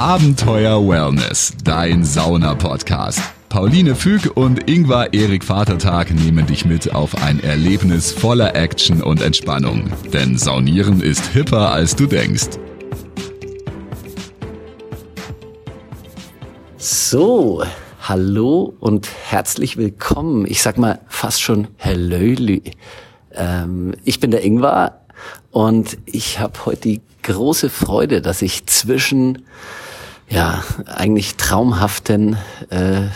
Abenteuer Wellness, dein Sauna-Podcast. Pauline Füg und Ingvar Erik Vatertag nehmen dich mit auf ein Erlebnis voller Action und Entspannung. Denn Saunieren ist hipper, als du denkst. So, hallo und herzlich willkommen. Ich sag mal fast schon Hallöli. Ähm, ich bin der Ingvar und ich habe heute die große Freude, dass ich zwischen ja eigentlich traumhaften äh,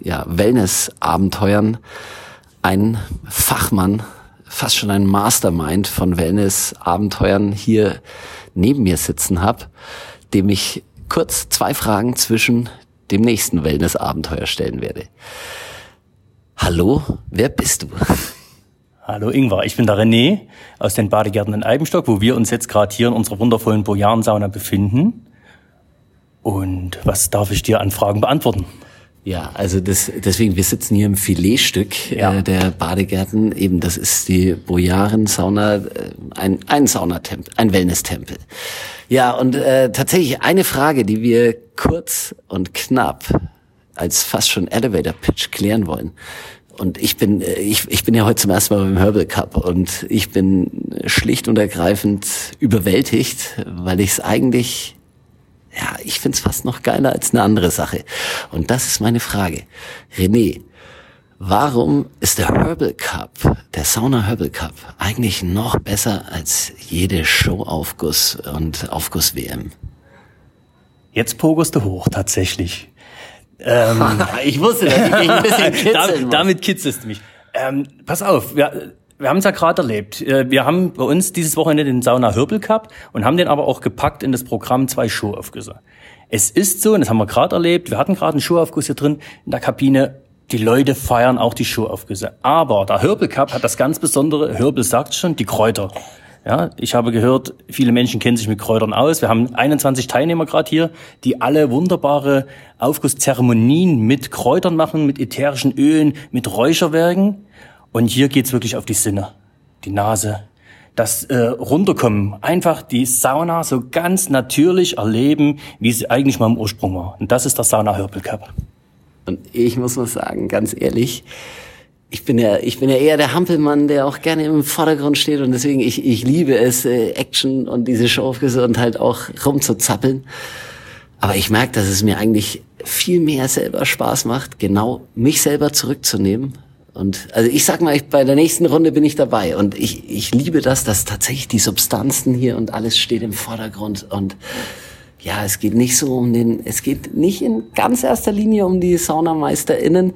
ja, Wellness-Abenteuern ein Fachmann, fast schon ein Mastermind von Wellness-Abenteuern hier neben mir sitzen habe, dem ich kurz zwei Fragen zwischen dem nächsten Wellness-Abenteuer stellen werde. Hallo, wer bist du? Hallo Ingvar, ich bin der René aus den Badegärten in Eibenstock, wo wir uns jetzt gerade hier in unserer wundervollen Bojarensauna befinden. Und was darf ich dir an Fragen beantworten? Ja, also das, deswegen, wir sitzen hier im Filetstück Ja. äh, der Badegärten. Eben, das ist die Bojaren-Sauna, äh, ein, ein Saunatempel, ein Wellness-Tempel. Ja, und äh, tatsächlich eine Frage, die wir kurz und knapp als fast schon Elevator-Pitch klären wollen. Und ich bin, äh, ich, ich bin ja heute zum ersten Mal beim Herbal Cup und ich bin schlicht und ergreifend überwältigt, weil ich es eigentlich ja, ich find's fast noch geiler als eine andere Sache. Und das ist meine Frage. René, warum ist der Herbal Cup, der Sauna Herbal Cup, eigentlich noch besser als jede Showaufguss und Aufguss-WM? Jetzt pogerst du hoch, tatsächlich. ich wusste, dass ich ein bisschen kitzeln damit, damit kitzelst du mich. Ähm, pass auf, wir, wir haben es ja gerade erlebt. Äh, Wir haben bei uns dieses Wochenende den Sauna Hirbel Cup und haben den aber auch gepackt in das Programm zwei Showaufgüsse. Es ist so, und das haben wir gerade erlebt, wir hatten gerade einen Showaufguss hier drin in der Kabine, die Leute feiern auch die Showaufgüsse. Aber der Hirbel Cup hat das ganz besondere, Hirbel sagt schon, die Kräuter. Ja, ich habe gehört, viele Menschen kennen sich mit Kräutern aus. Wir haben 21 Teilnehmer gerade hier, die alle wunderbare Aufgusszeremonien mit Kräutern machen, mit ätherischen Ölen, mit Räucherwerken. Und hier geht's wirklich auf die Sinne, die Nase, das äh, Runterkommen. Einfach die Sauna so ganz natürlich erleben, wie sie eigentlich mal im Ursprung war. Und das ist der Sauna Herbal Cup. Und ich muss mal sagen, ganz ehrlich, ich bin ja, ich bin ja eher der Hampelmann, der auch gerne im Vordergrund steht und deswegen ich, ich liebe es, äh, Action und diese Showaufgüsse und halt auch rumzuzappeln. Aber ich merke, dass es mir eigentlich viel mehr selber Spaß macht, genau mich selber zurückzunehmen. Und also ich sag mal, ich, bei der nächsten Runde bin ich dabei und ich, ich liebe das, dass tatsächlich die Substanzen hier und alles steht im Vordergrund und ja, es geht nicht so um den, es geht nicht in ganz erster Linie um die SaunameisterInnen,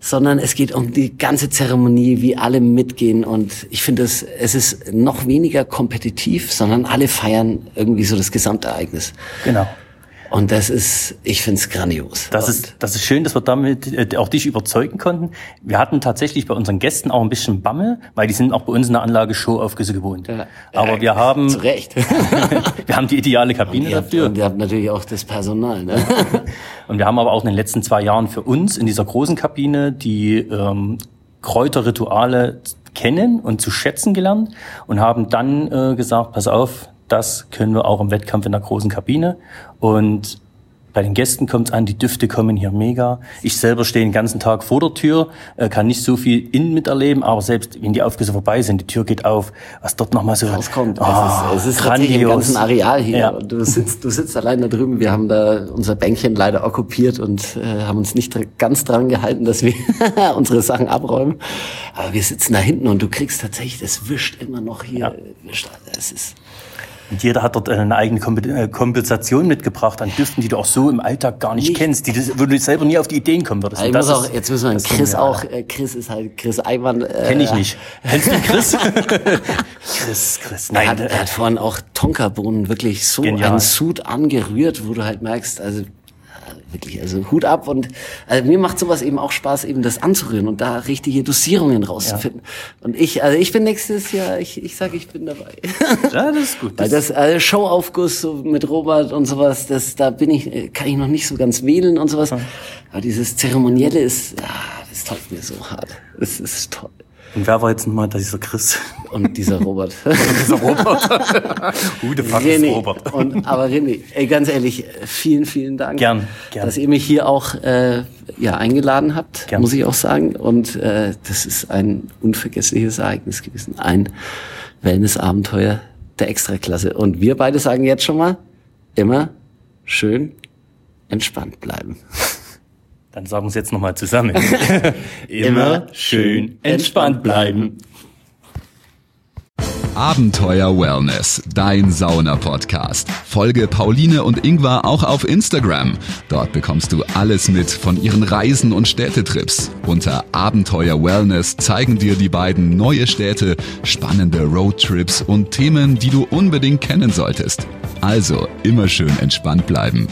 sondern es geht um die ganze Zeremonie, wie alle mitgehen und ich finde es, es ist noch weniger kompetitiv, sondern alle feiern irgendwie so das Gesamtereignis. Genau. Und das ist, ich finde es grandios. Das und ist, das ist schön, dass wir damit äh, auch dich überzeugen konnten. Wir hatten tatsächlich bei unseren Gästen auch ein bisschen Bammel, weil die sind auch bei uns in der Anlage Showaufgüsse gewohnt. Ja. Aber wir haben, zu Recht. wir haben die ideale Kabine habt, dafür. und ihr habt natürlich auch das Personal. Ne? Und wir haben aber auch in den letzten zwei Jahren für uns in dieser großen Kabine die ähm, Kräuterrituale kennen und zu schätzen gelernt und haben dann äh, gesagt, pass auf, das können wir auch im Wettkampf in der großen Kabine. Und bei den Gästen kommt es an, die Düfte kommen hier mega. Ich selber stehe den ganzen Tag vor der Tür, äh, kann nicht so viel innen miterleben, aber selbst wenn die Aufgüsse vorbei sind, die Tür geht auf, was dort nochmal so rauskommt. Ah, es ist, es ist tatsächlich im grandios. ganzen Areal hier. Ja. Du sitzt, du sitzt allein da drüben. Wir haben da unser Bänkchen leider okkupiert und äh, haben uns nicht ganz dran gehalten, dass wir unsere Sachen abräumen. Aber wir sitzen da hinten und du kriegst tatsächlich, das wischt immer noch hier. Ja. Wischt, es ist, Und jeder hat dort eine eigene äh, Kompensation mitgebracht an Düften, die du auch so im Alltag gar nicht, Nicht. kennst, die du, wo du selber nie auf die Ideen kommen würdest. muss auch, ist- jetzt müssen wir Chris auch, äh, Chris ist halt, Chris Eimann. Äh, Kenn ich nicht. Kennst du Chris? Chris, Chris. Er Nein, hat, äh, er hat vorhin auch Tonkabohnen wirklich so Genial. einen Sud angerührt, wo du halt merkst, also wirklich, also Hut ab und also mir macht sowas eben auch Spaß, eben das anzurühren und da richtige Dosierungen rauszufinden. Und ich, also ich bin nächstes Jahr, ich, ich sage, ich bin dabei. ja, das ist gut. Weil das äh, Showaufguss so mit Robert und sowas, das da bin ich, äh, kann ich noch nicht so ganz wählen und sowas. Aber dieses Zeremonielle ist, ah, das taugt mir so hart. Das ist toll. Und wer war jetzt nochmal dieser Chris? Und dieser Robert. dieser Robert. Gute Faxes Robert. Und, aber René, ey, ganz ehrlich, vielen, vielen Dank. Gern, gern. Dass ihr mich hier auch äh, ja, eingeladen habt, gern. muss ich auch sagen. Und äh, das ist ein unvergessliches Ereignis gewesen. Ein Wellness-Abenteuer der Extraklasse. Und wir beide sagen jetzt schon mal, immer schön entspannt bleiben. Dann sagen wir es jetzt nochmal zusammen. Immer schön entspannt bleiben. Abenteuer Wellness, dein Sauna-Podcast. Folge Pauline und Ingvar auch auf Instagram. Dort bekommst du alles mit von ihren Reisen und Städtetrips. Unter Abenteuer Wellness zeigen dir die beiden neue Städte, spannende Roadtrips und Themen, die du unbedingt kennen solltest. Also immer schön entspannt bleiben